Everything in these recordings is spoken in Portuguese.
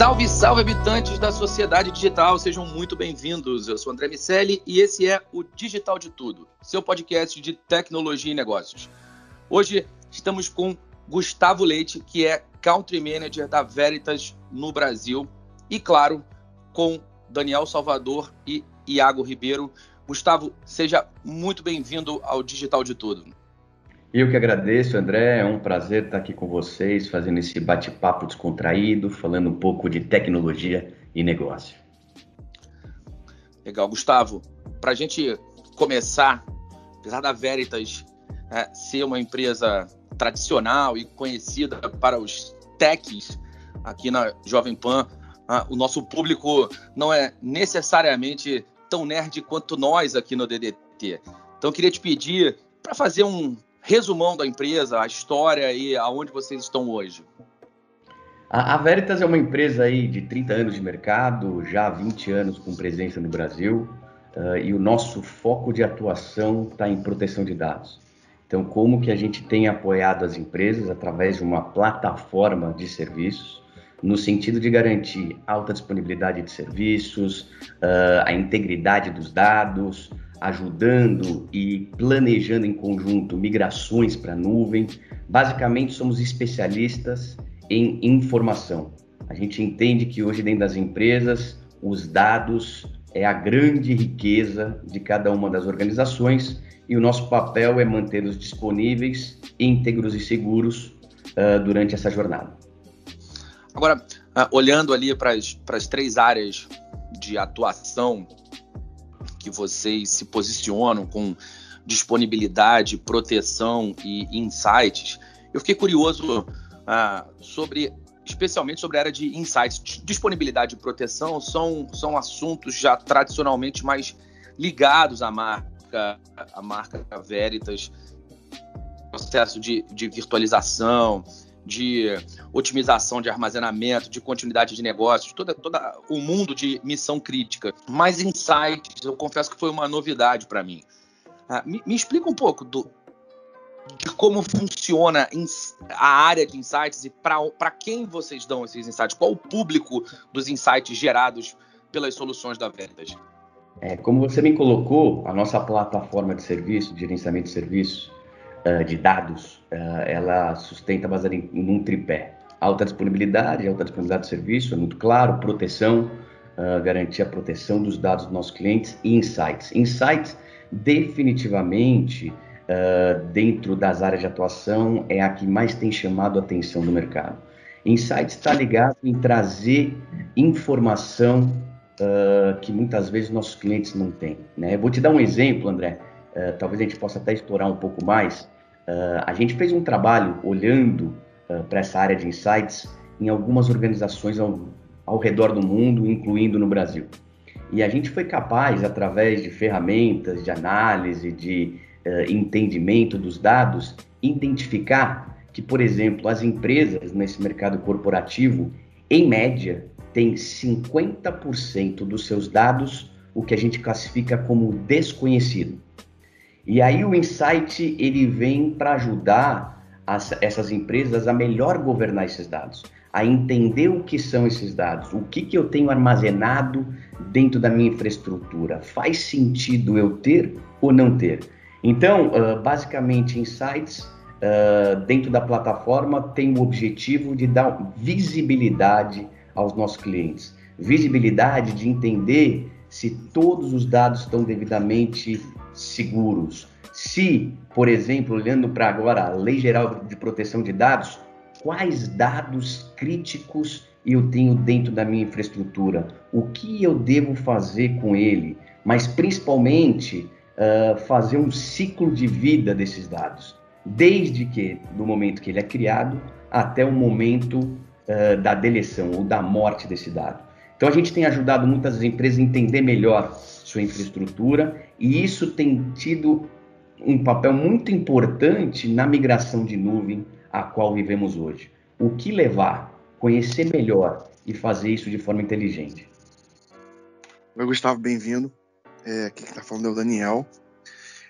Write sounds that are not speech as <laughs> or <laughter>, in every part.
Salve, salve, habitantes da sociedade digital, sejam muito bem-vindos. Eu sou André Miceli e esse é o Digital de Tudo, seu podcast de tecnologia e negócios. Hoje estamos com Gustavo Leite, que é Country Manager da Veritas no Brasil, e claro, com Daniel Salvador e Iago Ribeiro. Gustavo, seja muito bem-vindo ao Digital de Tudo. Eu que agradeço, André. É um prazer estar aqui com vocês, fazendo esse bate-papo descontraído, falando um pouco de tecnologia e negócio. Legal, Gustavo. Para a gente começar, apesar da Veritas é, ser uma empresa tradicional e conhecida para os techs aqui na Jovem Pan, o nosso público não é necessariamente tão nerd quanto nós aqui no DDT. Então, eu queria te pedir para fazer um resumão da empresa, a história e aonde vocês estão hoje. A, Veritas é uma empresa aí de 30 anos de mercado, já há 20 anos com presença no Brasil, uh, e o nosso foco de atuação está em proteção de dados. Então, como que a gente tem apoiado as empresas através de uma plataforma de serviços, no sentido de garantir alta disponibilidade de serviços, uh, a integridade dos dados, ajudando e planejando em conjunto migrações para a nuvem. Basicamente, somos especialistas em informação. A gente entende que hoje, dentro das empresas, os dados é a grande riqueza de cada uma das organizações e o nosso papel é mantê-los disponíveis, íntegros e seguros uh, durante essa jornada. Agora, uh, olhando ali para as três áreas de atuação que vocês se posicionam com disponibilidade, proteção e insights. Eu fiquei curioso ah, sobre, especialmente sobre a área de insights. Disponibilidade e proteção são, são assuntos já tradicionalmente mais ligados à marca, à marca Veritas, processo de, de virtualização, de otimização de armazenamento, de continuidade de negócios, todo toda o mundo de missão crítica. Mas insights, eu confesso que foi uma novidade para mim. Ah, me, me, explica um pouco do, de como funciona a área de insights e para quem vocês dão esses insights? Qual o público dos insights gerados pelas soluções da Vendas? É, como você me colocou, a nossa plataforma de serviço, de gerenciamento de serviços, uh, de dados, uh, ela sustenta baseada em, em, um tripé. Alta disponibilidade, alta disponibilidade de serviço, é muito claro, proteção, uh, garantir a proteção dos dados dos nossos clientes e insights. Insights, definitivamente, dentro das áreas de atuação, é a que mais tem chamado a atenção do mercado. Insights está ligado em trazer informação que muitas vezes nossos clientes não têm. Né? vou te dar um exemplo, André. Uh, talvez a gente possa até explorar um pouco mais. Uh, a gente fez um trabalho olhando uh, para essa área de insights em algumas organizações ao, ao, redor do mundo, incluindo no Brasil. E a gente foi capaz, através de ferramentas de análise, de entendimento dos dados, identificar que, por exemplo, as empresas nesse mercado corporativo, em média, têm 50% dos seus dados o que a gente classifica como desconhecido. E aí o insight ele vem para ajudar as, essas empresas a melhor governar esses dados, a entender o que são esses dados, o que, que eu tenho armazenado dentro da minha infraestrutura. Faz sentido eu ter ou não ter? Então, uh, basicamente, Insights, uh, dentro da plataforma, tem o objetivo de dar visibilidade aos nossos clientes. Visibilidade de entender se todos os dados estão devidamente seguros. Se, por exemplo, olhando para agora a Lei Geral de Proteção de Dados, quais dados críticos eu tenho dentro da minha infraestrutura? O que eu devo fazer com ele? Mas principalmente uh, fazer um ciclo de vida desses dados, desde que do momento que ele é criado até o momento uh, da deleção ou da morte desse dado. Então a gente tem ajudado muitas empresas a entender melhor sua infraestrutura e isso tem tido um papel muito importante na migração de nuvem a qual vivemos hoje. O que levar? Conhecer melhor e fazer isso de forma inteligente. Oi, Gustavo, bem-vindo. É, aqui que está falando é o Daniel.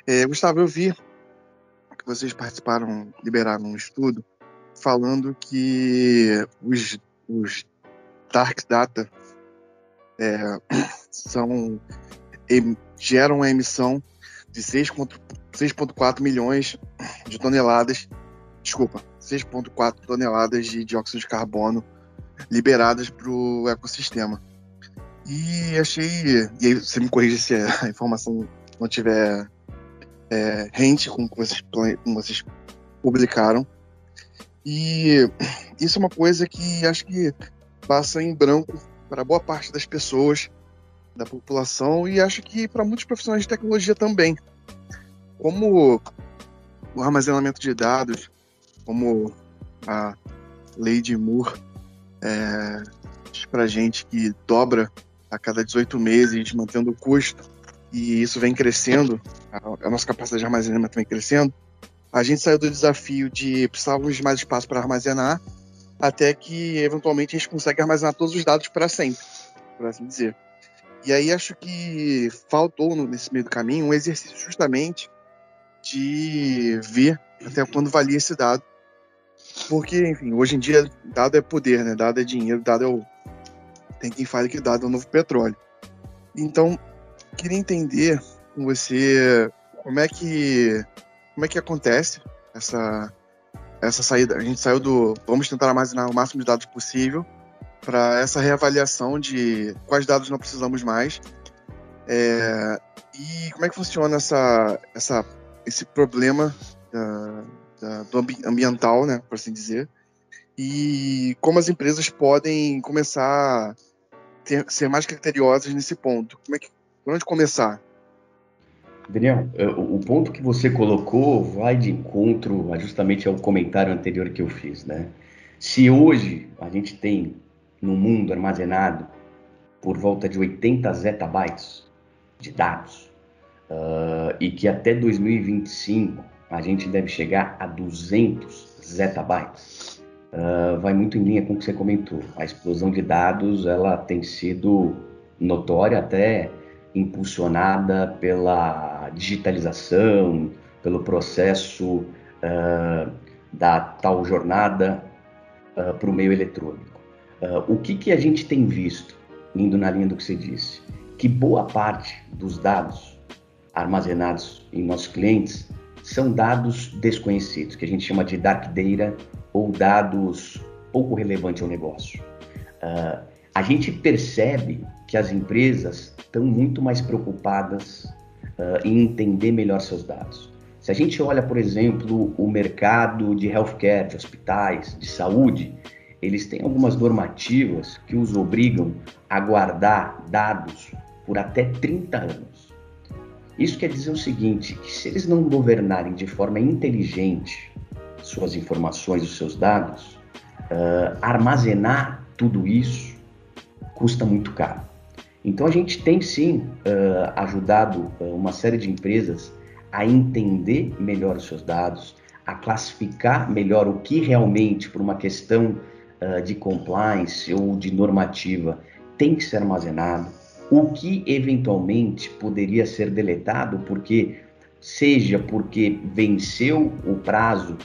É, Gustavo, eu vi que vocês participaram, liberaram um estudo falando que os, os dark data é, são geram a emissão de 6,4 milhões de toneladas, desculpa, 6,4 toneladas de dióxido de carbono liberadas para o ecossistema. E achei, e aí você me corrige se a <laughs> informação não tiver é, rente com o que vocês, com vocês publicaram. E isso é uma coisa que acho que passa em branco para boa parte das pessoas da população e acho que para muitos profissionais de tecnologia também. Como o armazenamento de dados, como a lei de Moore é, diz para gente que dobra a cada 18 meses, mantendo o custo, e isso vem crescendo, a, a nossa capacidade de armazenamento vem crescendo, a gente saiu do desafio de precisávamos de mais espaço para armazenar até que eventualmente a gente consegue armazenar todos os dados para sempre, por assim dizer. E aí acho que faltou nesse meio do caminho um exercício justamente de ver até quando valia esse dado. Porque, enfim, hoje em dia dado é poder, né? Dado é dinheiro, dado é o. Tem quem fale que dado é o novo petróleo. Então, queria entender com você como é que como é que acontece essa essa saída. A gente saiu do. Vamos tentar armazenar o máximo de dados possível para essa reavaliação de quais dados não precisamos mais. É, e como é que funciona essa, essa, esse problema da, da, do ambiental, né, por assim dizer, e como as empresas podem começar a ter, ser mais criteriosas nesse ponto. Como é que, por onde começar? Daniel, é, o ponto que você colocou vai de encontro justamente ao comentário anterior que eu fiz, né? Se hoje a gente tem no mundo armazenado por volta de 80 zettabytes de dados uh, e que até 2025 a gente deve chegar a 200 zettabytes, uh, vai muito em linha com o que você comentou. A explosão de dados ela tem sido notória até impulsionada pela digitalização, pelo processo uh, da tal jornada uh, para o meio eletrônico. Uh, o que, que a gente tem visto, indo na linha do que você disse, que boa parte dos dados armazenados em nossos clientes são dados desconhecidos, que a gente chama de dark data ou dados pouco relevantes ao negócio. A gente percebe que as empresas estão muito mais preocupadas uh, em entender melhor seus dados. Se a gente olha, por exemplo, o mercado de healthcare, de hospitais, de saúde, eles têm algumas normativas que os obrigam a guardar dados por até 30 anos. Isso quer dizer o seguinte, que se eles não governarem de forma inteligente suas informações, os seus dados, uh, armazenar tudo isso custa muito caro. Então a gente tem sim uh, ajudado uh, uma série de empresas a entender melhor os seus dados, a classificar melhor o que realmente, por uma questão uh, de compliance ou de normativa, tem que ser armazenado, o que eventualmente poderia ser deletado, porque seja porque venceu o prazo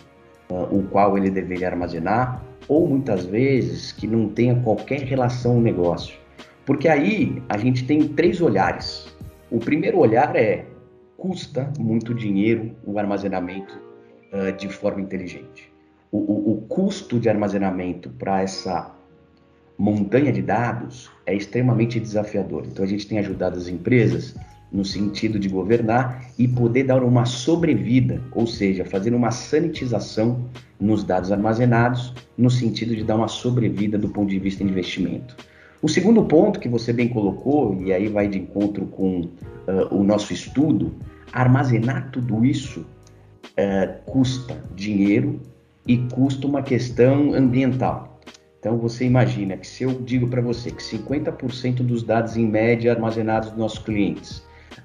uh, o qual ele deveria armazenar, ou muitas vezes que não tenha qualquer relação ao negócio. Porque aí a gente tem três olhares. O primeiro olhar é custa muito dinheiro o armazenamento uh, de forma inteligente. O, o, o custo de armazenamento para essa montanha de dados é extremamente desafiador. Então a gente tem ajudado as empresas no sentido de governar e poder dar uma sobrevida, ou seja, fazer uma sanitização nos dados armazenados, no sentido de dar uma sobrevida do ponto de vista de investimento. O segundo ponto que você bem colocou, e aí vai de encontro com uh, o nosso estudo, armazenar tudo isso uh, custa dinheiro e custa uma questão ambiental. Então você imagina que se eu digo para você que 50% dos dados em média armazenados dos nossos clientes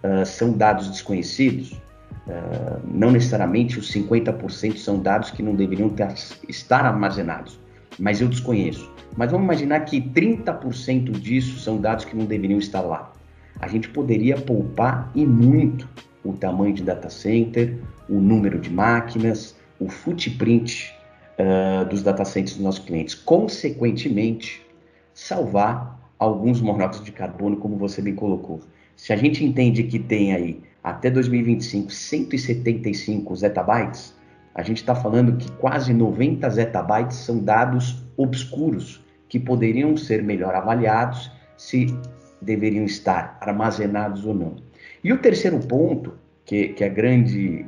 uh, são dados desconhecidos, uh, não necessariamente os 50% são dados que não deveriam ter, estar armazenados, mas eu desconheço. Mas vamos imaginar que 30% disso são dados que não deveriam estar lá. A gente poderia poupar e muito o tamanho de data center, o número de máquinas, o footprint uh, dos data centers dos nossos clientes. Consequentemente, salvar alguns monóxidos de carbono, como você bem colocou. Se a gente entende que tem aí até 2025 175 zettabytes, a gente está falando que quase 90 zettabytes são dados obscuros que poderiam ser melhor avaliados se deveriam estar armazenados ou não. E o terceiro ponto, que, que é grande,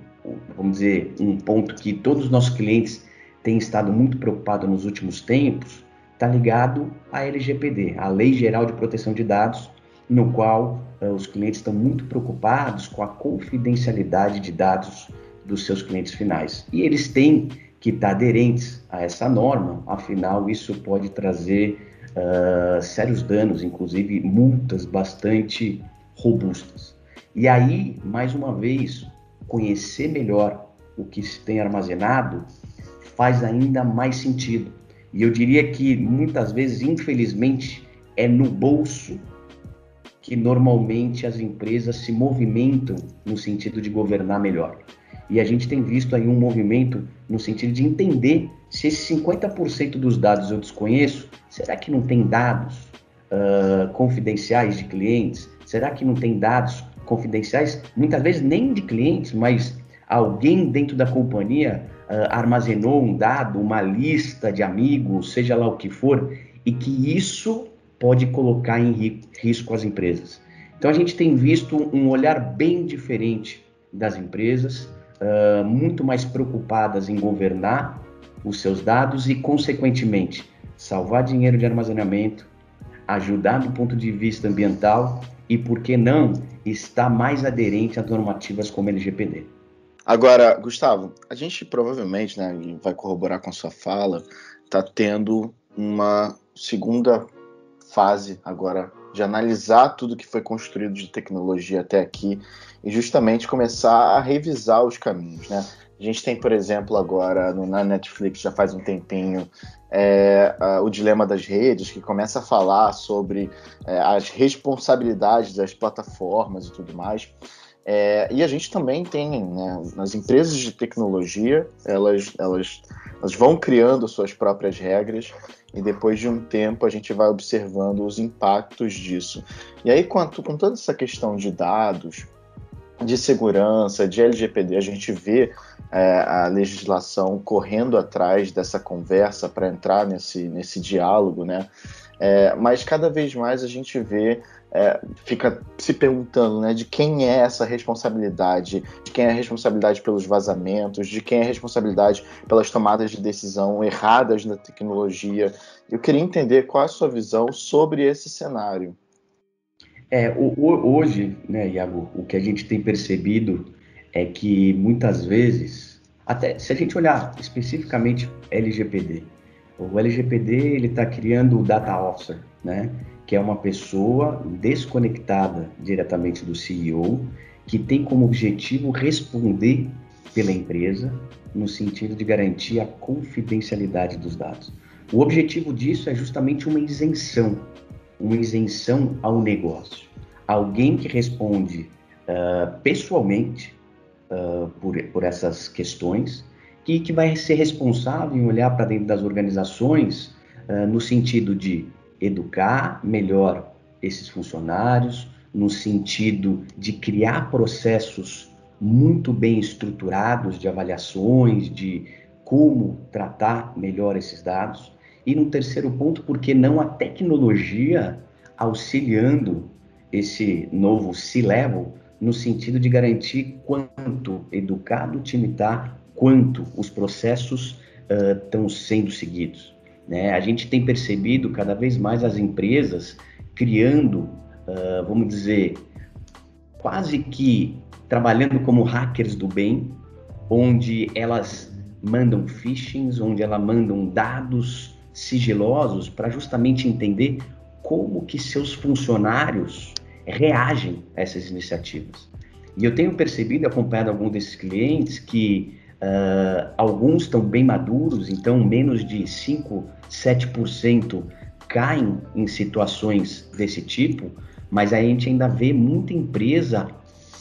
vamos dizer, um ponto que todos os nossos clientes têm estado muito preocupados nos últimos tempos, está ligado à LGPD, a Lei Geral de Proteção de Dados, no qual uh, os clientes estão muito preocupados com a confidencialidade de dados dos seus clientes finais. E eles têm que estar aderentes a essa norma, afinal, isso pode trazer uh, sérios danos, inclusive multas bastante robustas. E aí, mais uma vez, conhecer melhor o que se tem armazenado faz ainda mais sentido. E eu diria que muitas vezes, infelizmente, é no bolso que normalmente as empresas se movimentam no sentido de governar melhor. E a gente tem visto aí um movimento no sentido de entender se esses 50% dos dados eu desconheço, será que não tem dados uh, confidenciais de clientes? Será que não tem dados confidenciais, muitas vezes nem de clientes, mas alguém dentro da companhia uh, armazenou um dado, uma lista de amigos, seja lá o que for, e que isso pode colocar em risco as empresas. Então a gente tem visto um olhar bem diferente das empresas, muito mais preocupadas em governar os seus dados e, consequentemente, salvar dinheiro de armazenamento, ajudar do ponto de vista ambiental e, por que não, estar mais aderente a normativas como LGPD. Agora, Gustavo, a gente provavelmente, né, vai corroborar com a sua fala, está tendo uma segunda fase agora de analisar tudo que foi construído de tecnologia até aqui e justamente começar a revisar os caminhos, né? A gente tem, por exemplo, agora no, na Netflix já faz um tempinho é, o dilema das redes, que começa a falar sobre é, as responsabilidades das plataformas e tudo mais. É, e a gente também tem, né, nas empresas de tecnologia, elas, elas, elas vão criando suas próprias regras e depois de um tempo a gente vai observando os impactos disso. E aí, com, com toda essa questão de dados, de segurança, de LGPD, a gente vê é, a legislação correndo atrás dessa conversa para entrar nesse, nesse diálogo, né? É, mas cada vez mais a gente vê é, fica se perguntando né, de quem é essa responsabilidade, de quem é a responsabilidade pelos vazamentos, de quem é a responsabilidade pelas tomadas de decisão erradas na tecnologia. Eu queria entender qual é a sua visão sobre esse cenário. É, hoje, né, Iago, o que a gente tem percebido é que muitas vezes, até se a gente olhar especificamente LGPD, o LGPD ele está criando o Data Officer, né? que é uma pessoa desconectada diretamente do CEO, que tem como objetivo responder pela empresa no sentido de garantir a confidencialidade dos dados. O objetivo disso é justamente uma isenção, uma isenção ao negócio. Alguém que responde uh, pessoalmente uh, por, por essas questões que, que vai ser responsável em olhar para dentro das organizações uh, no sentido de educar melhor esses funcionários, no sentido de criar processos muito bem estruturados de avaliações, de como tratar melhor esses dados. E no terceiro ponto, porque não a tecnologia auxiliando esse novo C-Level no sentido de garantir quanto educado o time está, quanto os processos estão uh, sendo seguidos. Né? A gente tem percebido cada vez mais as empresas criando, uh, vamos dizer, quase que trabalhando como hackers do bem, onde elas mandam phishings, onde elas mandam dados sigilosos para justamente entender como que seus funcionários reagem a essas iniciativas. E eu tenho percebido, acompanhado alguns desses clientes, que uh, alguns estão bem maduros, então menos de 5, 7% caem em situações desse tipo, mas a gente ainda vê muita empresa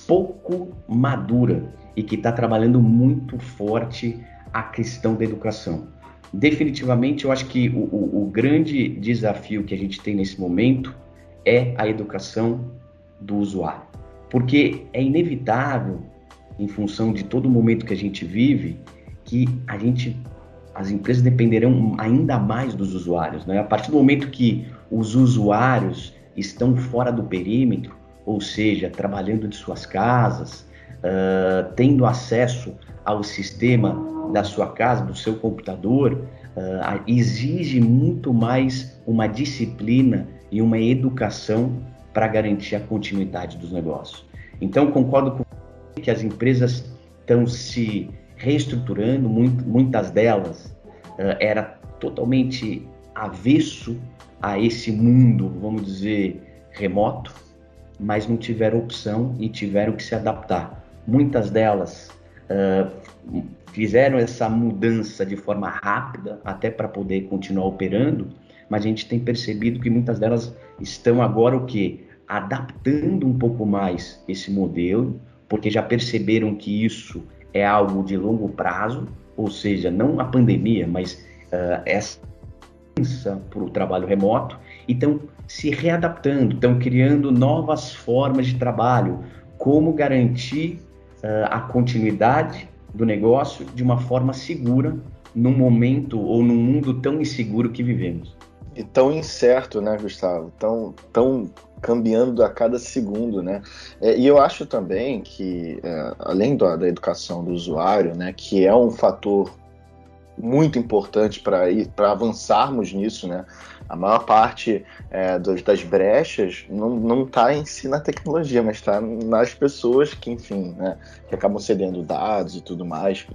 pouco madura e que está trabalhando muito forte a questão da educação. Definitivamente, eu acho que o, o, o grande desafio que a gente tem nesse momento é a educação do usuário. Porque é inevitável, em função de todo o momento que a gente vive, que a gente, as empresas dependerão ainda mais dos usuários. Né? A partir do momento que os usuários estão fora do perímetro, ou seja, trabalhando de suas casas, uh, tendo acesso ao sistema da sua casa, do seu computador, uh, exige muito mais uma disciplina e uma educação para garantir a continuidade dos negócios. Então, concordo com que as empresas estão se reestruturando, muito, muitas delas uh, era totalmente avesso a esse mundo, vamos dizer, remoto, mas não tiveram opção e tiveram que se adaptar. Muitas delas uh, fizeram essa mudança de forma rápida, até para poder continuar operando, mas a gente tem percebido que muitas delas estão agora o que adaptando um pouco mais esse modelo, porque já perceberam que isso é algo de longo prazo, ou seja, não a pandemia, mas uh, essa para o trabalho remoto, e estão se readaptando, estão criando novas formas de trabalho, como garantir uh, a continuidade do negócio de uma forma segura num momento ou num mundo tão inseguro que vivemos. E tão incerto, né, Gustavo? Tão, tão cambiando a cada segundo, né? É, e eu acho também que, é, além da, da, educação do usuário, né, que é um fator muito importante para avançarmos nisso, né? A maior parte é, dos, das brechas não está em si na tecnologia, mas está nas pessoas que, enfim, né, que acabam cedendo dados e tudo mais.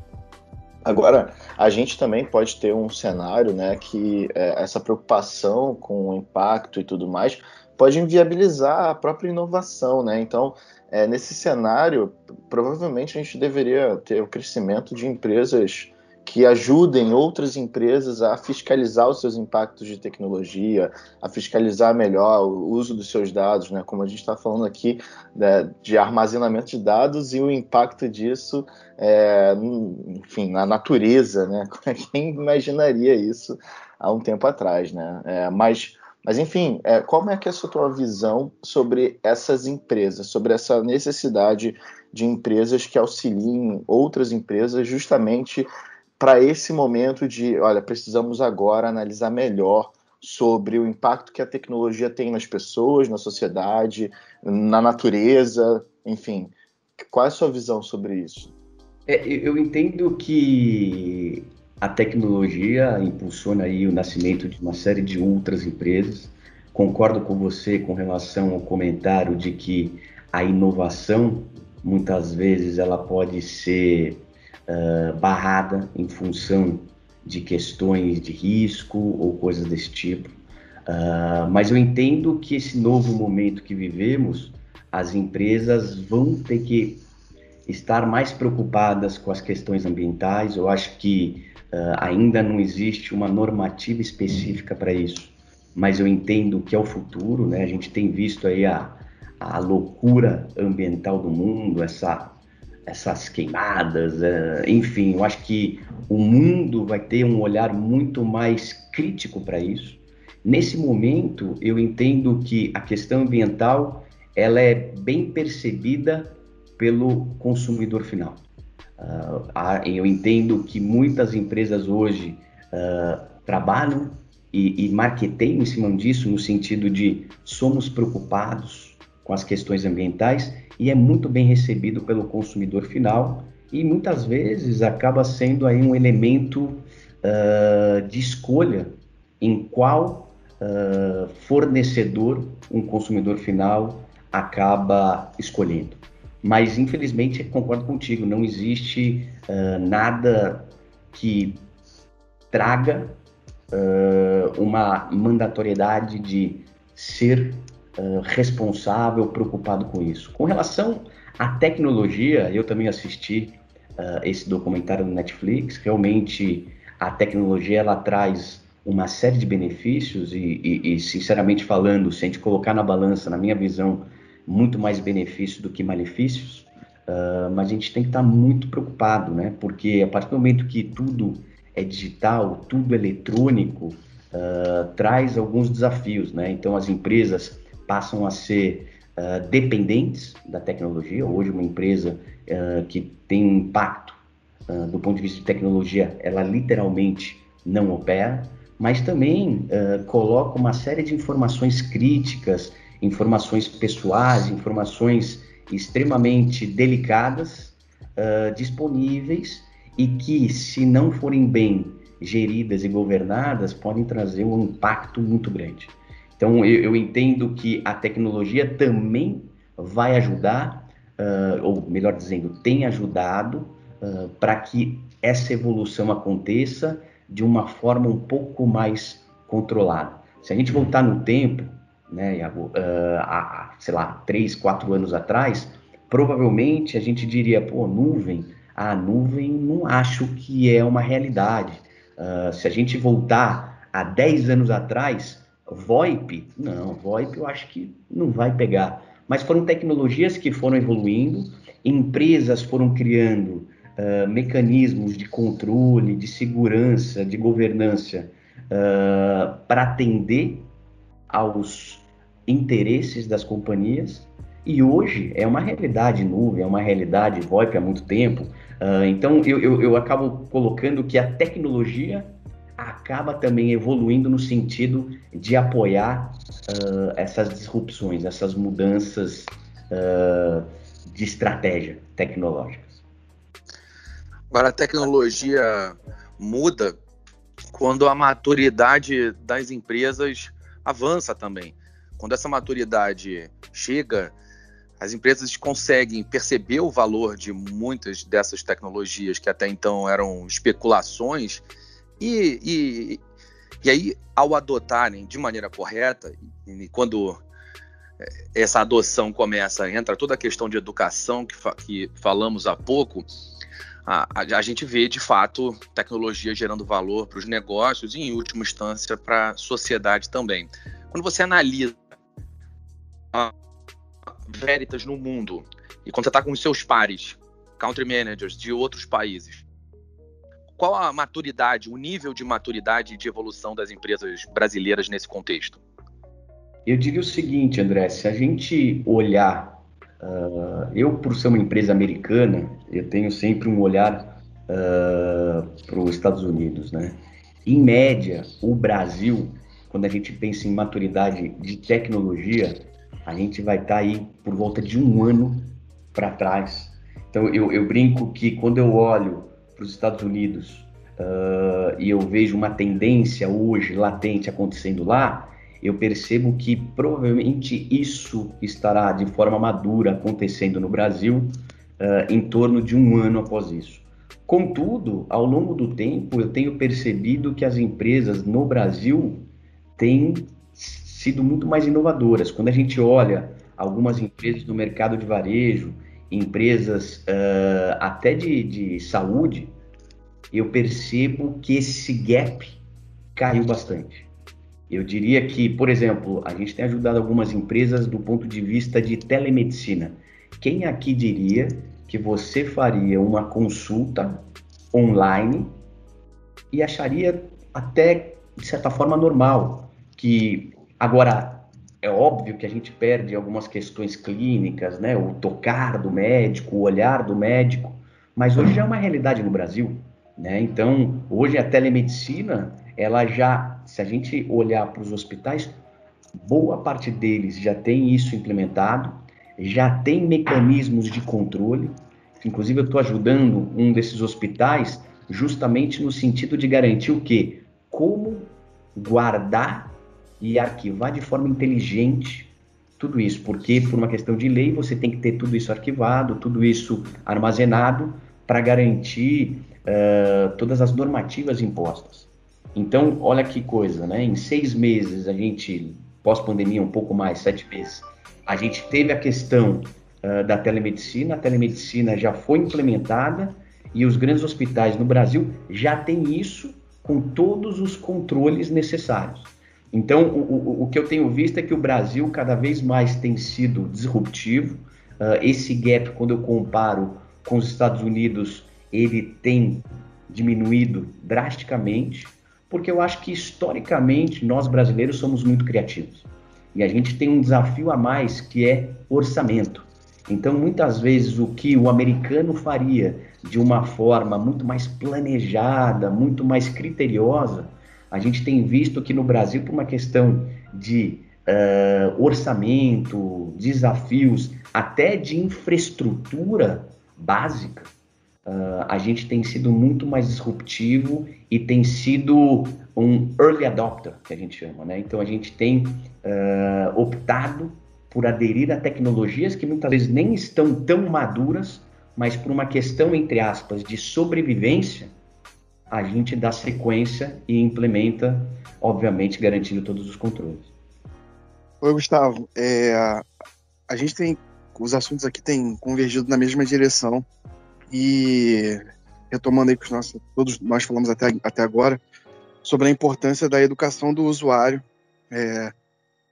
Agora, a gente também pode ter um cenário né, que é, essa preocupação com o impacto e tudo mais pode inviabilizar a própria inovação. Né? Então, é, nesse cenário, provavelmente a gente deveria ter o crescimento de empresas que ajudem outras empresas a fiscalizar os seus impactos de tecnologia, a fiscalizar melhor o uso dos seus dados, né? Como a gente está falando aqui né, de armazenamento de dados e o impacto disso, é, enfim, na natureza, né? <laughs> Quem imaginaria isso há um tempo atrás, né? É, mas mas, enfim, é, como é que é a sua visão sobre essas empresas, sobre essa necessidade de empresas que auxiliem outras empresas justamente para esse momento de, olha, precisamos agora analisar melhor sobre o impacto que a tecnologia tem nas pessoas, na sociedade, na natureza, enfim. Qual é a sua visão sobre isso? É, eu entendo que a tecnologia impulsiona aí o nascimento de uma série de outras empresas. Concordo com você com relação ao comentário de que a inovação muitas vezes ela pode ser uh, barrada em função de questões de risco ou coisas desse tipo. Uh, mas eu entendo que esse novo momento que vivemos, as empresas vão ter que estar mais preocupadas com as questões ambientais. Eu acho que uh, ainda não existe uma normativa específica para isso, mas eu entendo que é o futuro. Né? A gente tem visto aí a, a loucura ambiental do mundo, essa essas queimadas, uh, enfim, eu acho que o mundo vai ter um olhar muito mais crítico para isso. Nesse momento, eu entendo que a questão ambiental ela é bem percebida pelo consumidor final. Uh, eu entendo que muitas empresas hoje uh, trabalham e, e marketeiam em cima disso, no sentido de somos preocupados com as questões ambientais e é muito bem recebido pelo consumidor final e muitas vezes acaba sendo aí um elemento uh, de escolha em qual fornecedor um consumidor final acaba escolhendo. Mas infelizmente concordo contigo, não existe uh, nada que traga uma mandatoriedade de ser uh, responsável, preocupado com isso. Com relação à tecnologia, eu também assisti uh, esse documentário no Netflix. Realmente, a tecnologia ela traz uma série de benefícios e, e, e, sinceramente falando, se a gente colocar na balança, na minha visão, muito mais benefícios do que malefícios. Uh, mas a gente tem que estar muito preocupado, né? Porque a partir do momento que tudo é digital, tudo eletrônico, uh, traz alguns desafios, né? Então as empresas passam a ser uh, dependentes da tecnologia. Hoje, uma empresa que tem um impacto do ponto de vista de tecnologia, ela literalmente não opera, mas também coloca uma série de informações críticas, informações pessoais, informações extremamente delicadas disponíveis e que, se não forem bem geridas e governadas, podem trazer um impacto muito grande. Então, eu, eu entendo que a tecnologia também vai ajudar, uh, ou melhor dizendo, tem ajudado uh, para que essa evolução aconteça de uma forma um pouco mais controlada. Se a gente voltar no tempo, né, uh, há, sei lá, três, quatro anos atrás, provavelmente a gente diria, pô, nuvem, a nuvem não acho que é uma realidade. Uh, se a gente voltar a 10 anos atrás, VoIP, não, VoIP eu acho que não vai pegar. Mas foram tecnologias que foram evoluindo, empresas foram criando uh, mecanismos de controle, de segurança, de governança uh, para atender aos interesses das companhias. E hoje é uma realidade nuvem, é uma realidade VoIP há muito tempo. Uh, então eu, eu, eu acabo colocando que a tecnologia acaba também evoluindo no sentido de apoiar uh, essas disrupções, essas mudanças uh, de estratégia tecnológicas. Agora, a tecnologia muda quando a maturidade das empresas avança também. Quando essa maturidade chega, as empresas conseguem perceber o valor de muitas dessas tecnologias que até então eram especulações e, e, e aí, ao adotarem de maneira correta, e quando é, essa adoção começa, entra toda a questão de educação que, fa que falamos há pouco, a, a, a, gente vê de fato tecnologia gerando valor para os negócios e, em última instância, para a sociedade também. Quando você analisa a Veritas no mundo e quando você está com os seus pares, country managers de outros países, qual a maturidade, o nível de maturidade e de evolução das empresas brasileiras nesse contexto? Eu diria o seguinte, André, se a gente olhar, uh, eu por ser uma empresa americana, eu tenho sempre um olhar uh, para os Estados Unidos, né? Em média, o Brasil, quando a gente pensa em maturidade de tecnologia, a gente vai estar tá aí por volta de um ano para trás. Então eu, eu brinco que quando eu olho para os Estados Unidos uh, e eu vejo uma tendência hoje latente acontecendo lá, eu percebo que provavelmente isso estará de forma madura acontecendo no Brasil uh, em torno de um ano após isso. Contudo, ao longo do tempo, eu tenho percebido que as empresas no Brasil têm sido muito mais inovadoras. Quando a gente olha algumas empresas do mercado de varejo, empresas uh, até de, de saúde, eu percebo que esse gap caiu bastante. Eu diria que, por exemplo, a gente tem ajudado algumas empresas do ponto de vista de telemedicina. Quem aqui diria que você faria uma consulta online e acharia até de certa forma normal que agora é óbvio que a gente perde algumas questões clínicas, né? O tocar do médico, o olhar do médico, mas hoje já é uma realidade no Brasil, né? Então, hoje a telemedicina, ela já, se a gente olhar para os hospitais, boa parte deles já tem isso implementado, já tem mecanismos de controle. Inclusive, eu estou ajudando um desses hospitais justamente no sentido de garantir o quê? Como guardar e arquivar de forma inteligente tudo isso, porque por uma questão de lei você tem que ter tudo isso arquivado, tudo isso armazenado para garantir uh, todas as normativas impostas. Então, olha que coisa, né? Em seis meses, a gente, pós-pandemia, um pouco mais, sete meses, a gente teve a questão uh, da telemedicina, a telemedicina já foi implementada e os grandes hospitais no Brasil já têm isso com todos os controles necessários. Então, o, o, o, que eu tenho visto é que o Brasil cada vez mais tem sido disruptivo. Uh, esse gap, quando eu comparo com os Estados Unidos, ele tem diminuído drasticamente, porque eu acho que historicamente nós brasileiros somos muito criativos. E a gente tem um desafio a mais que é orçamento. Então, muitas vezes, o que o americano faria de uma forma muito mais planejada, muito mais criteriosa, a gente tem visto que no Brasil, por uma questão de uh, orçamento, desafios, até de infraestrutura básica, uh, a gente tem sido muito mais disruptivo e tem sido um early adopter, que a gente chama. Né? Então, a gente tem uh, optado por aderir a tecnologias que muitas vezes nem estão tão maduras, mas por uma questão, entre aspas, de sobrevivência, a gente dá sequência e implementa, obviamente garantindo todos os controles. Oi, Gustavo. É, a gente tem os assuntos aqui têm convergido na mesma direção e retomando aí que nós, todos nós falamos até, até agora sobre a importância da educação do usuário é,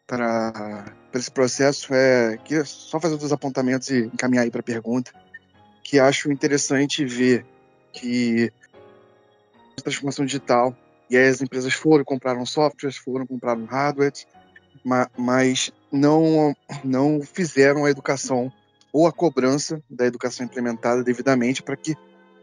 para esse processo. É, que só fazer outros apontamentos e encaminhar aí para a pergunta que acho interessante ver que transformação digital e aí as empresas foram compraram softwares, foram compraram hardware, mas não não fizeram a educação ou a cobrança da educação implementada devidamente para que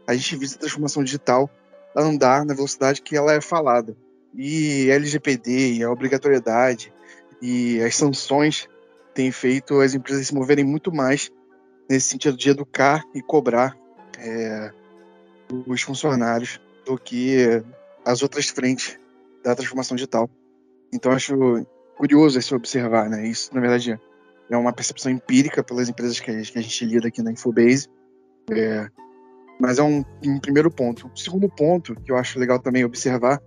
a gente visse a transformação digital andar na velocidade que ela é falada. E LGPD, e a obrigatoriedade e as sanções têm feito as empresas se moverem muito mais nesse sentido de educar e cobrar é, os funcionários do que as outras frentes da transformação digital. Então acho curioso esse observar, né? Isso na verdade é uma percepção empírica pelas empresas que a, gente lida aqui na Infobase. É, mas é um, um primeiro ponto. O segundo ponto que eu acho legal também observar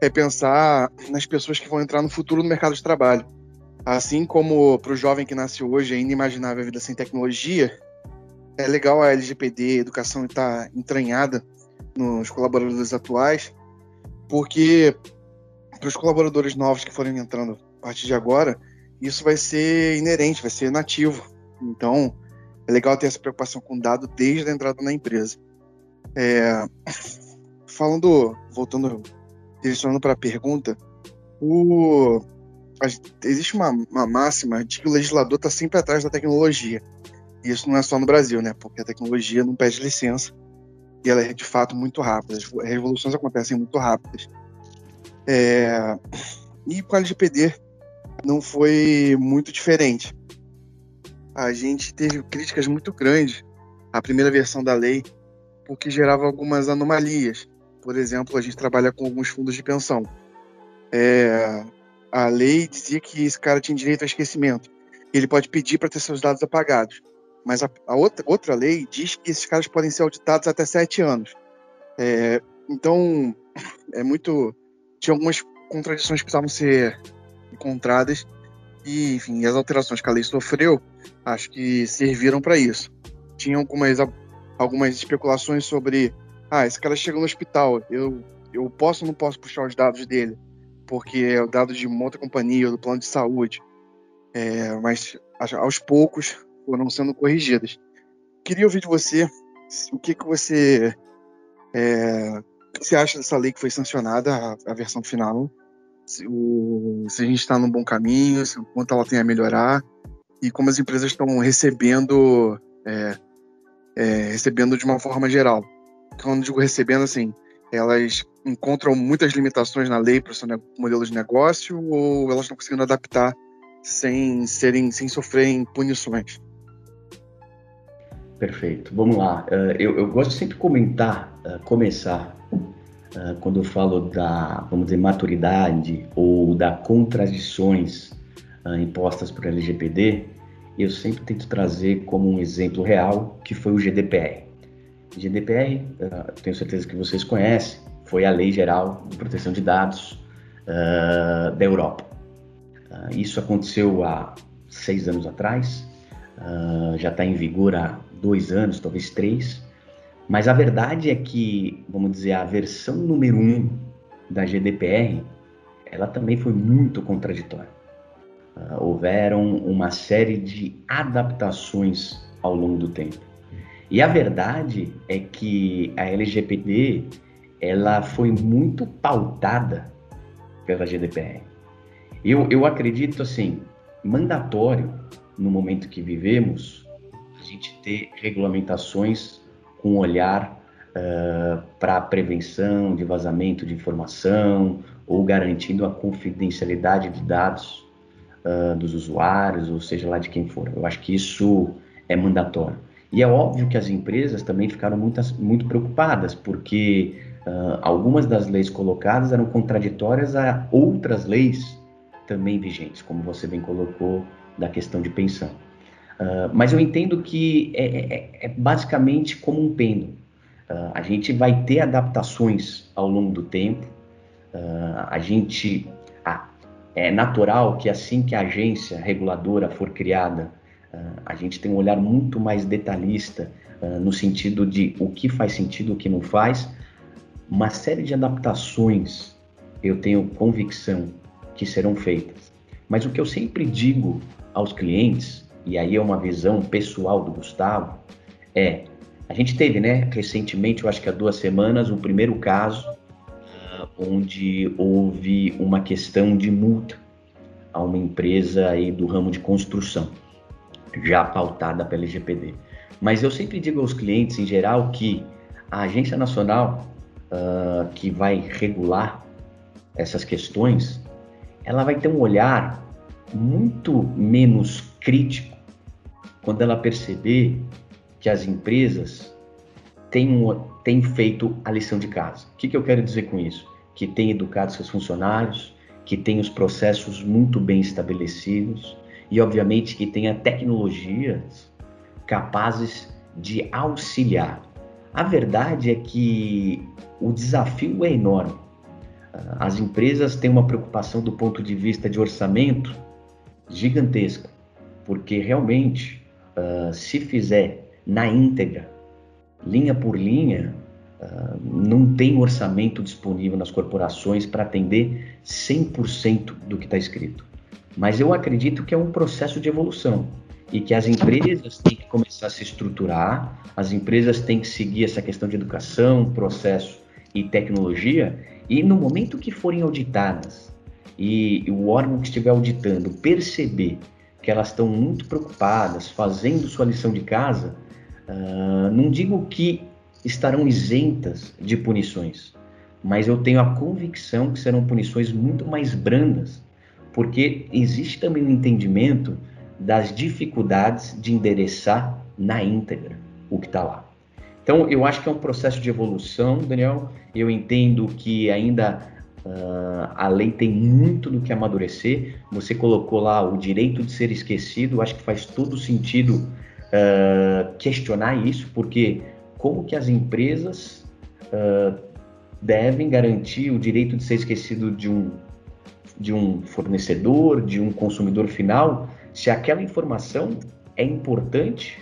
é pensar nas pessoas que vão entrar no futuro no mercado de trabalho. Assim como para o jovem que nasce hoje é inimaginável a vida sem tecnologia, é legal a LGPD, a educação estar tá entranhada nos colaboradores atuais, porque para os colaboradores novos que forem entrando a partir de agora, isso vai ser inerente, vai ser nativo. Então, é legal ter essa preocupação com dado desde a entrada na empresa. É, falando, voltando, direcionando para a pergunta, o, existe uma, uma, máxima de que o legislador está sempre atrás da tecnologia. E isso não é só no Brasil, né? Porque a tecnologia não pede licença e ela é de fato muito rápida. As revoluções acontecem muito rápidas. É, e com a LGPD não foi muito diferente. A gente teve críticas muito grandes à primeira versão da lei, porque gerava algumas anomalias. Por exemplo, a gente trabalha com alguns fundos de pensão. É, a lei dizia que esse cara tinha direito a esquecimento. Ele pode pedir para ter seus dados apagados. Mas a, a, outra, outra lei diz que esses caras podem ser auditados até sete anos. É, então, é muito. Tinha algumas contradições que precisavam ser encontradas. E, enfim, as alterações que a lei sofreu, acho que serviram para isso. Tinha algumas, algumas especulações sobre: ah, esse cara chega no hospital, eu, eu posso ou não posso puxar os dados dele? Porque é o dado de uma outra companhia, ou do plano de saúde. É, mas aos poucos foram sendo corrigidas. queria ouvir de você o que, que você é, o que você acha dessa lei que foi sancionada, a, a versão final? Se, o, se a gente está num bom caminho, se, quanto ela tem a melhorar e como as empresas estão recebendo, é, é, recebendo de uma forma geral. Quando digo recebendo, assim, elas encontram muitas limitações na lei para o seu modelo de negócio ou elas estão conseguindo adaptar sem serem, sem sofrerem punições? Perfeito. Vamos lá. Uh, eu, eu, gosto sempre comentar, uh, começar, quando eu falo da, vamos dizer, maturidade ou da contradições impostas por LGPD, eu sempre tento trazer como um exemplo real que foi o GDPR. GDPR, tenho certeza que vocês conhecem, foi a Lei Geral de Proteção de Dados da Europa. isso aconteceu há seis anos atrás, já está em vigor há dois anos, talvez três. Mas a verdade é que, vamos dizer, a versão número um da GDPR, ela também foi muito contraditória. Uh, houveram uma série de adaptações ao longo do tempo. E a verdade é que a LGPD ela foi muito pautada pela GDPR. Eu, eu acredito assim, mandatório no momento que vivemos, gente ter regulamentações com olhar uh, para a prevenção de vazamento de informação ou garantindo a confidencialidade de dados uh, dos usuários, ou seja lá de quem for. Eu acho que isso é mandatório. E é óbvio que as empresas também ficaram muitas, muito preocupadas, porque uh, algumas das leis colocadas eram contraditórias a outras leis também vigentes, como você bem colocou, da questão de pensão. Uh, mas eu entendo que é, é, é, é basicamente como um pêndulo. Uh, a gente vai ter adaptações ao longo do tempo. Uh, a gente é natural que assim que a agência reguladora for criada, a gente tem um olhar muito mais detalhista no sentido de o que faz sentido, o que não faz. Uma série de adaptações eu tenho convicção que serão feitas. Mas o que eu sempre digo aos clientes e aí é uma visão pessoal do Gustavo, é, a gente teve, né, recentemente, eu acho que há duas semanas, um primeiro caso uh, onde houve uma questão de multa a uma empresa aí do ramo de construção, já pautada pela LGPD. Mas eu sempre digo aos clientes, em geral, que a agência nacional uh, que vai regular essas questões, ela vai ter um olhar muito menos crítico quando ela perceber que as empresas têm, têm feito a lição de casa. O que, que eu quero dizer com isso? Que têm educado seus funcionários, que têm os processos muito bem estabelecidos e, obviamente, que tenha tecnologias capazes de auxiliar. A verdade é que o desafio é enorme. As empresas têm uma preocupação do ponto de vista de orçamento gigantesca, porque realmente, uh, se fizer na íntegra, linha por linha, uh, não tem orçamento disponível nas corporações para atender 100% do que está escrito. Mas eu acredito que é um processo de evolução e que as empresas têm que começar a se estruturar, as empresas têm que seguir essa questão de educação, processo e tecnologia, e no momento que forem auditadas e o órgão que estiver auditando perceber que elas estão muito preocupadas, fazendo sua lição de casa, uh, não digo que estarão isentas de punições, mas eu tenho a convicção que serão punições muito mais brandas, porque existe também um entendimento das dificuldades de endereçar na íntegra o que está lá. Então, eu acho que é um processo de evolução, Daniel. Eu entendo que ainda Uh, a lei tem muito do que amadurecer. Você colocou lá o direito de ser esquecido. Acho que faz todo sentido uh, questionar isso, porque como que as empresas uh, devem garantir o direito de ser esquecido de um, de um fornecedor, de um consumidor final, se aquela informação é importante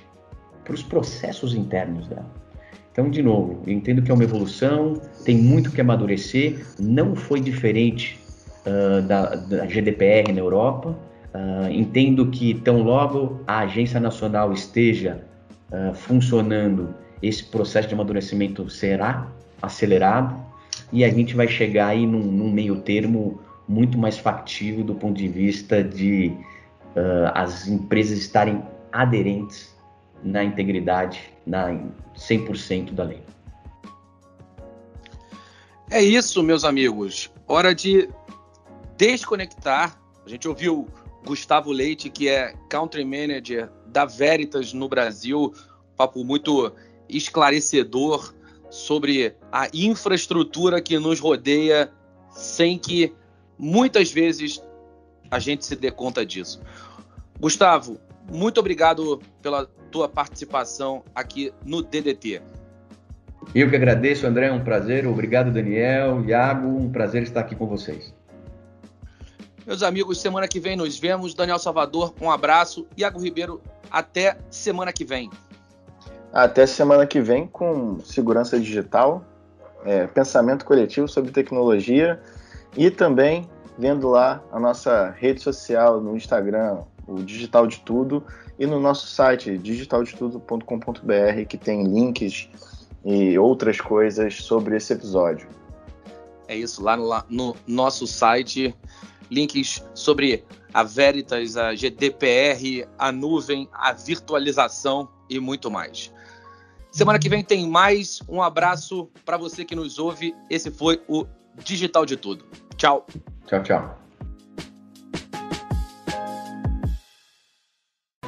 para os processos internos dela? Então, de novo, eu entendo que é uma evolução, tem muito que amadurecer, não foi diferente uh, da, da, GDPR na Europa. Uh, entendo que tão logo a agência nacional esteja uh, funcionando, esse processo de amadurecimento será acelerado e a gente vai chegar aí num, num meio termo muito mais factível do ponto de vista de as empresas estarem aderentes na integridade, na 100% da lei. É isso, meus amigos. Hora de desconectar. A gente ouviu Gustavo Leite, que é Country Manager da Veritas no Brasil. Papo muito esclarecedor sobre a infraestrutura que nos rodeia, sem que muitas vezes a gente se dê conta disso. Gustavo, muito obrigado pela tua participação aqui no DDT. Eu que agradeço, André, é um prazer. Obrigado, Daniel, Iago, um prazer estar aqui com vocês. Meus amigos, semana que vem nos vemos. Daniel Salvador, um abraço. Iago Ribeiro, até semana que vem. Até semana que vem com segurança digital, é, pensamento coletivo sobre tecnologia e também vendo lá a nossa rede social no Instagram, o Digital de Tudo, e no nosso site digitaldetudo.com.br, que tem links e outras coisas sobre esse episódio. É isso, lá no, no nosso site, links sobre a Veritas, a GDPR, a nuvem, a virtualização e muito mais. Semana que vem tem mais. Um abraço para você que nos ouve. Esse foi o Digital de Tudo. Tchau. Tchau, tchau.